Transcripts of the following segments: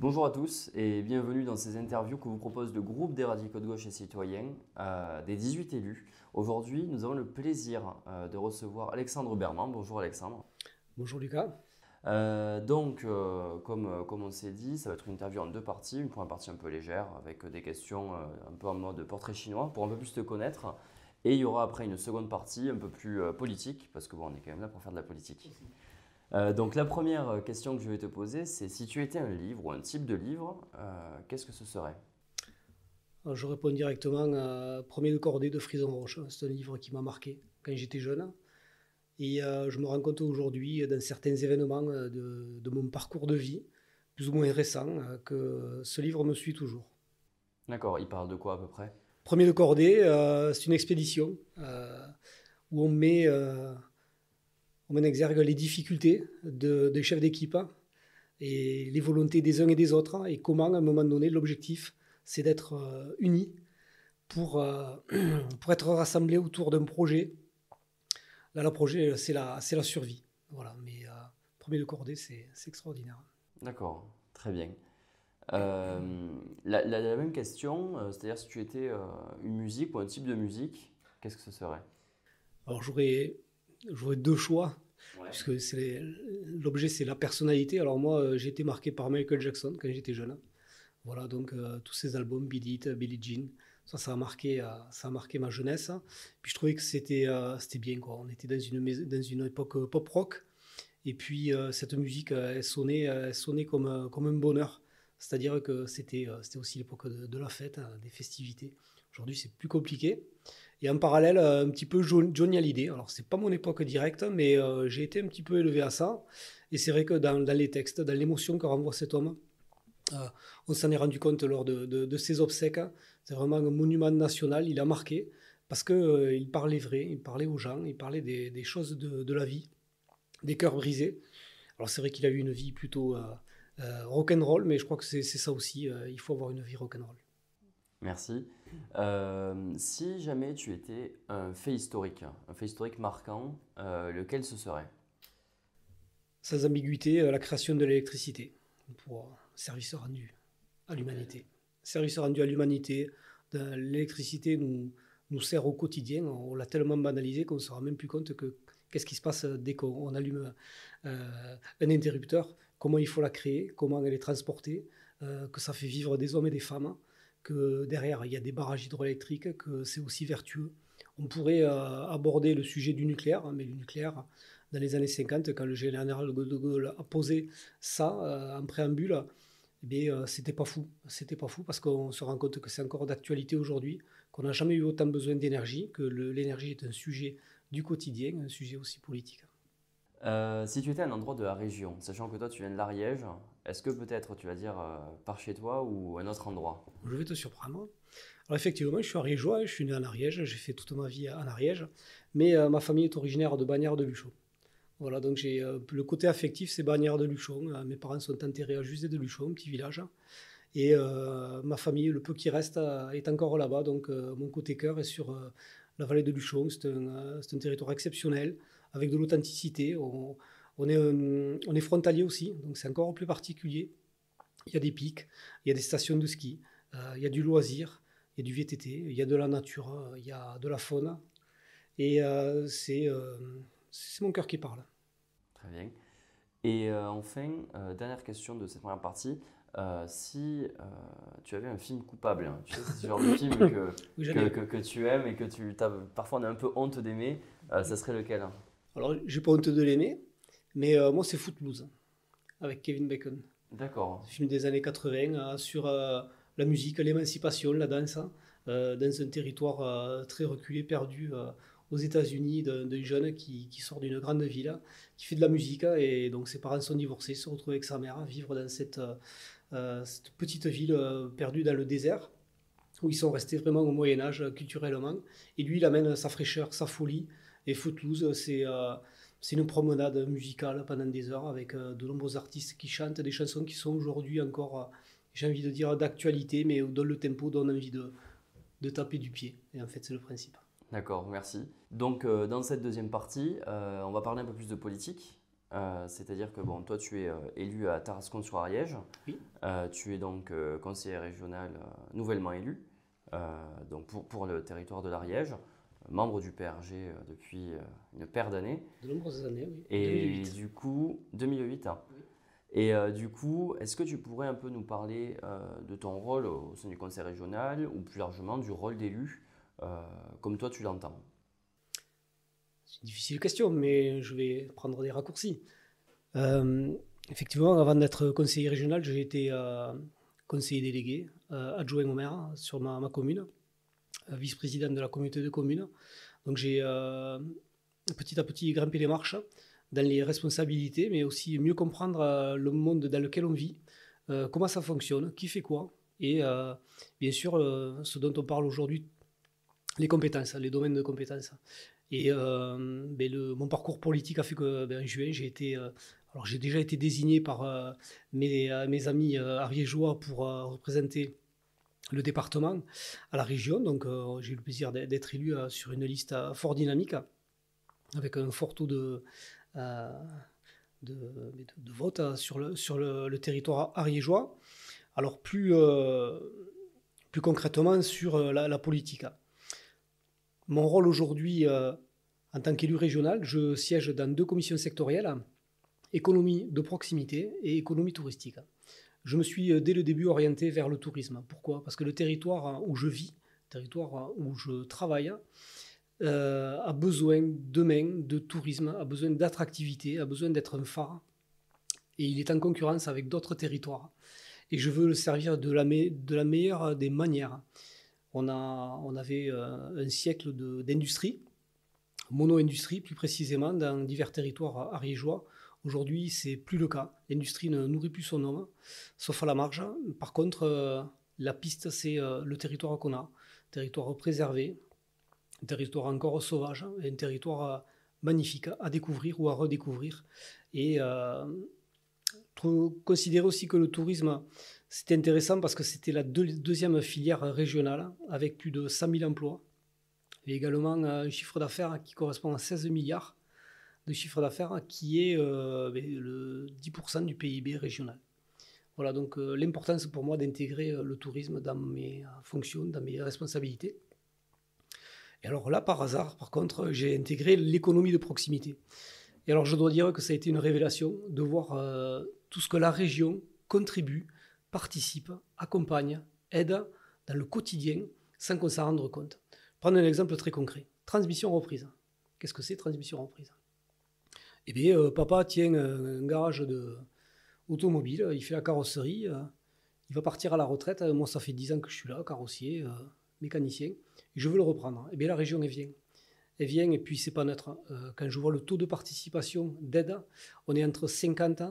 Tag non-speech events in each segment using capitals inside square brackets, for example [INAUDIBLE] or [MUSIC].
Bonjour à tous et bienvenue dans ces interviews que vous propose le groupe des radicaux de gauche et citoyens euh, des 18 élus. Aujourd'hui, nous avons le plaisir euh, de recevoir Alexandre Berman. Bonjour Alexandre. Bonjour Lucas. Euh, donc, comme, comme on s'est dit, ça va être une interview en deux parties. Une première partie un peu légère avec des questions un peu en mode portrait chinois pour un peu plus te connaître. Et il y aura après une seconde partie un peu plus politique parce que bon, on est quand même là pour faire de la politique. Euh, donc la première euh, question que je vais te poser, c'est si tu étais un livre ou un type de livre, euh, qu'est-ce que ce serait? Je réponds directement à Premier de cordée de Frison Roche. C'est un livre qui m'a marqué quand j'étais jeune. Et je me rends compte aujourd'hui, dans certains événements de, mon parcours de vie, plus ou moins récents, que ce livre me suit toujours. D'accord, il parle de quoi à peu près? Premier de cordée, c'est une expédition où on met on met en exergue les difficultés des chefs d'équipe et les volontés des uns et des autres, et comment, à un moment donné, l'objectif, c'est d'être euh, unis pour, euh, [CLEARS THROAT] pour être rassemblés autour d'un projet. Là, le projet, c'est la, c'est la survie. Voilà, mais euh, premier de cordée, c'est, extraordinaire. D'accord, très bien. la, la, même question, c'est-à-dire si tu étais une musique ou un type de musique, qu'est-ce que ce serait? Alors j'aurais j'aurais deux choix. Parce que l'objet, c'est la personnalité. Alors moi, euh, j'ai été marqué par Michael Jackson quand j'étais jeune. Voilà, donc euh, tous ces albums, Beat It, Billie Jean, ça, ça a marqué, euh, ça a marqué ma jeunesse. Puis je trouvais que c'était c'était bien. Quoi. On était dans une, dans une époque pop-rock. Et puis cette musique, elle sonnait, elle sonnait comme, comme un bonheur. C'est-à-dire que c'était aussi l'époque de, de, la fête, hein, des festivités. Aujourd'hui, c'est plus compliqué. Et en parallèle, euh, un petit peu Johnny Hallyday. Alors, c'est pas mon époque directe, mais euh, j'ai été un petit peu élevé à ça. Et c'est vrai que dans, les textes, dans l'émotion que renvoie cet homme, euh, on s'en est rendu compte lors de, ses obsèques. C'est vraiment un monument national. Il a marqué parce qu'il il parlait vrai, il parlait aux gens, il parlait des, choses de, la vie, des cœurs brisés. Alors, c'est vrai qu'il a eu une vie plutôt rock'n'roll, mais je crois que c'est ça aussi. il faut avoir une vie rock'n'roll. Merci. Euh, si jamais tu étais un fait historique, un fait historique marquant, euh, lequel ce serait? Sans ambiguïté, euh, la création de l'électricité pour service rendu à l'humanité. Service rendu à l'humanité, l'électricité nous, nous sert au quotidien. On l'a tellement banalisé qu'on ne se rend même plus compte que qu'est-ce qui se passe dès qu'on allume un interrupteur, comment il faut la créer, comment elle est transportée, que ça fait vivre des hommes et des femmes que derrière il y a des barrages hydroélectriques, que c'est aussi vertueux. On pourrait euh, aborder le sujet du nucléaire, hein, mais le nucléaire, dans les années 50, quand le général de Gaulle a posé ça euh, en préambule, eh bien, euh, c'était pas fou. C'était pas fou parce qu'on se rend compte que c'est encore d'actualité aujourd'hui, qu'on n'a jamais eu autant besoin d'énergie, que l'énergie est un sujet du quotidien, un sujet aussi politique. Si tu étais à un endroit de la région, sachant que toi tu viens de l'Ariège, est-ce que peut-être tu vas dire euh, par chez toi ou un autre endroit? Je vais te surprendre. Alors effectivement, je suis ariégeois, je suis né en Ariège, j'ai fait toute ma vie en Ariège, mais euh, ma famille est originaire de Bagnères de Luchon. Voilà, donc j'ai euh, le côté affectif, c'est Bagnères de Luchon. mes parents sont enterrés à Jusé de Luchon, petit village. Et ma famille, le peu qui reste, est encore là-bas. Donc mon côté cœur est sur la vallée de Luchon. C'est un, territoire exceptionnel, avec de l'authenticité. On, on est, euh, on est frontalier aussi, donc c'est encore plus particulier. Il y a des pics, il y a des stations de ski, euh, il y a du loisir, il y a du VTT, il y a de la nature, il y a de la faune. Et euh, c'est mon cœur qui parle. Très bien. Et enfin, dernière question de cette première partie. si tu avais un film coupable, hein, tu sais, c'est ce genre de film que, [COUGHS] que, tu aimes et que tu as parfois on a un peu honte d'aimer, ça serait lequel hein? Alors, j'ai pas honte de l'aimer, mais euh, moi, c'est Footloose, avec Kevin Bacon. D'accord. Film des années 80 euh, sur euh, la musique, l'émancipation, la danse, hein, dans un territoire très reculé, perdu aux États-Unis, d'un jeune qui, qui sort d'une grande ville, qui fait de la musique, et donc ses parents sont divorcés, se retrouvent avec sa mère, vivre dans cette, cette petite ville perdue dans le désert où ils sont restés vraiment au Moyen Âge culturellement. Et lui, il amène sa fraîcheur, sa folie. Et Footloose, c'est c'est une promenade musicale pendant des heures avec euh, de nombreux artistes qui chantent des chansons qui sont aujourd'hui encore, euh, j'ai envie de dire, d'actualité, mais dont le tempo donne envie de, de taper du pied. Et en fait, c'est le principe. D'accord, merci. Donc, euh, dans cette deuxième partie, on va parler un peu plus de politique. c'est-à-dire que bon, toi, tu es élu à Tarascon-sur-Ariège. Oui. tu es donc conseiller régional nouvellement élu donc pour, pour, le territoire de l'Ariège, membre du PRG depuis une paire d'années. De nombreuses années, oui. Et du coup, 2008. Hein. Et euh, du coup, est-ce que tu pourrais un peu nous parler euh, de ton rôle au sein du conseil régional ou plus largement du rôle d'élu, euh, comme toi tu l'entends? C'est une difficile question, mais je vais prendre des raccourcis. effectivement, avant d'être conseiller régional, j'ai été conseiller délégué, adjoint au maire sur ma, ma commune, vice-président de la communauté de communes. Donc j'ai petit à petit grimpé les marches dans les responsabilités, mais aussi mieux comprendre euh, le monde dans lequel on vit, euh, comment ça fonctionne, qui fait quoi, et euh, bien sûr ce dont on parle aujourd'hui, les compétences, les domaines de compétences. Et ben, mon parcours politique a fait que ben, en juin, j'ai été, alors j'ai déjà été désigné par mes, mes, amis ariégeois pour représenter le département à la région. Donc j'ai eu le plaisir d'être élu sur une liste fort dynamique, avec un fort taux de, euh, de, vote euh, sur le, sur le, territoire ariégeois. Alors plus, euh, plus concrètement sur la, politique. Mon rôle aujourd'hui en tant qu'élu régional, je siège dans deux commissions sectorielles, économie de proximité et économie touristique. Je me suis dès le début orienté vers le tourisme. Pourquoi? Parce que le territoire où je vis, le territoire où je travaille, euh, a besoin demain de tourisme, a besoin d'attractivité, a besoin d'être un phare. Et il est en concurrence avec d'autres territoires. Et je veux le servir de la, meilleure des manières. On, a, avait euh, un siècle d'industrie, mono-industrie plus précisément, dans divers territoires ariégeois. Aujourd'hui, c'est plus le cas. L'industrie ne nourrit plus son homme, sauf à la marge. Par contre, euh, la piste, c'est le territoire qu'on a, territoire préservé, territoire encore sauvage, un territoire euh, magnifique à découvrir ou à redécouvrir. Et euh, considérer aussi que le tourisme, c'était intéressant parce que c'était la deuxième filière régionale avec plus de 100 000 emplois et également un chiffre d'affaires qui correspond à 16 milliards de chiffre d'affaires qui est euh, ben, le 10% du PIB régional. Voilà donc l'importance pour moi d'intégrer le tourisme dans mes fonctions, dans mes responsabilités. Et alors là, par hasard, par contre, j'ai intégré l'économie de proximité. Et alors je dois dire que ça a été une révélation de voir euh, tout ce que la région contribue, participe, accompagne, aide dans le quotidien sans qu'on s'en rende compte. Prendre un exemple très concret. Transmission reprise. Qu'est-ce que c'est transmission reprise? Eh bien, euh, papa tient un garage de automobile, il fait la carrosserie, euh, il va partir à la retraite. Moi, ça fait 10 ans que je suis là, carrossier, mécanicien je veux le reprendre. Et eh bien la région, elle vient. Elle vient et puis c'est pas neutre. Euh, quand je vois le taux de participation d'aide, on est entre 50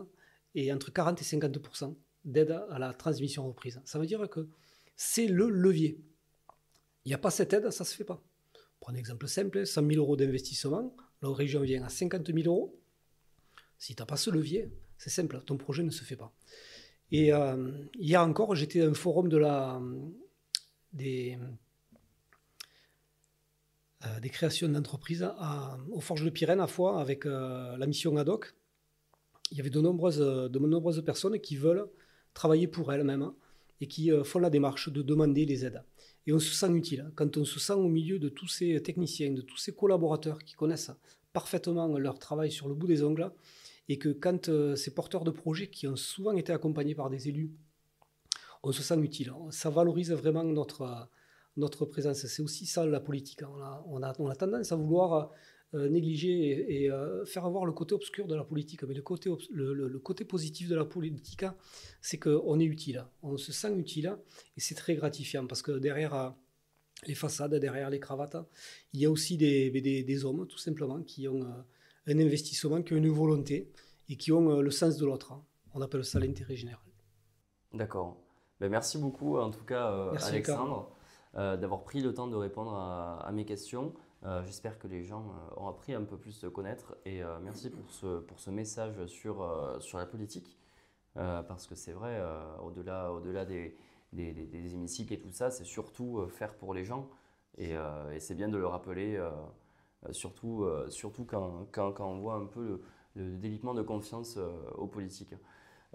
et entre 40 et 50% d'aide à la transmission reprise. Ça veut dire que c'est le levier. Il n'y a pas cette aide, ça ne se fait pas. Pour un exemple simple, 100 000 euros d'investissement, la région vient à 50 000 euros. Si tu n'as pas ce levier, c'est simple, ton projet ne se fait pas. Et euh, hier encore, j'étais à un forum euh, des créations d'entreprises aux Forges de Pyrène à fois avec euh, la mission ADOC. Il y avait de nombreuses, de nombreuses personnes qui veulent travailler pour elles-mêmes et qui euh, font la démarche de demander les aides. Et on se sent utile. Quand on se sent au milieu de tous ces techniciens, de tous ces collaborateurs qui connaissent parfaitement leur travail sur le bout des ongles, et que quand ces porteurs de projets qui ont souvent été accompagnés par des élus, on se sent utile. Ça valorise vraiment notre, notre présence. C'est aussi ça la politique. On a, on a, tendance à vouloir euh, négliger et, euh, faire voir le côté obscur de la politique. Mais le côté, le, côté positif de la politique, c'est qu'on est utile. On se sent utile et c'est très gratifiant parce que derrière euh, les façades, derrière les cravates, il y a aussi des, des, des hommes, tout simplement, qui ont un investissement, qui ont une volonté et qui ont le sens de l'autre. On appelle ça l'intérêt général. D'accord. Ben, merci beaucoup, en tout cas, Alexandre. Euh, d'avoir pris le temps de répondre à, mes questions. Euh, j'espère que les gens euh, ont appris un peu plus de connaître et merci pour ce, pour ce message sur, sur la politique. parce que c'est vrai, au-delà au -delà des, des, hémicycles et tout ça, c'est surtout faire pour les gens. Et, et c'est bien de le rappeler, surtout, surtout quand, quand, quand, on voit un peu de délitement de confiance aux politiques.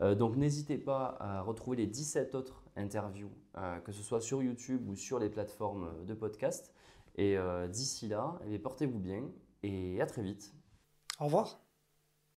donc n'hésitez pas à retrouver les 17 autres interviews, que ce soit sur YouTube ou sur les plateformes de podcast. Et d'ici là, eh portez-vous bien et à très vite. Au revoir.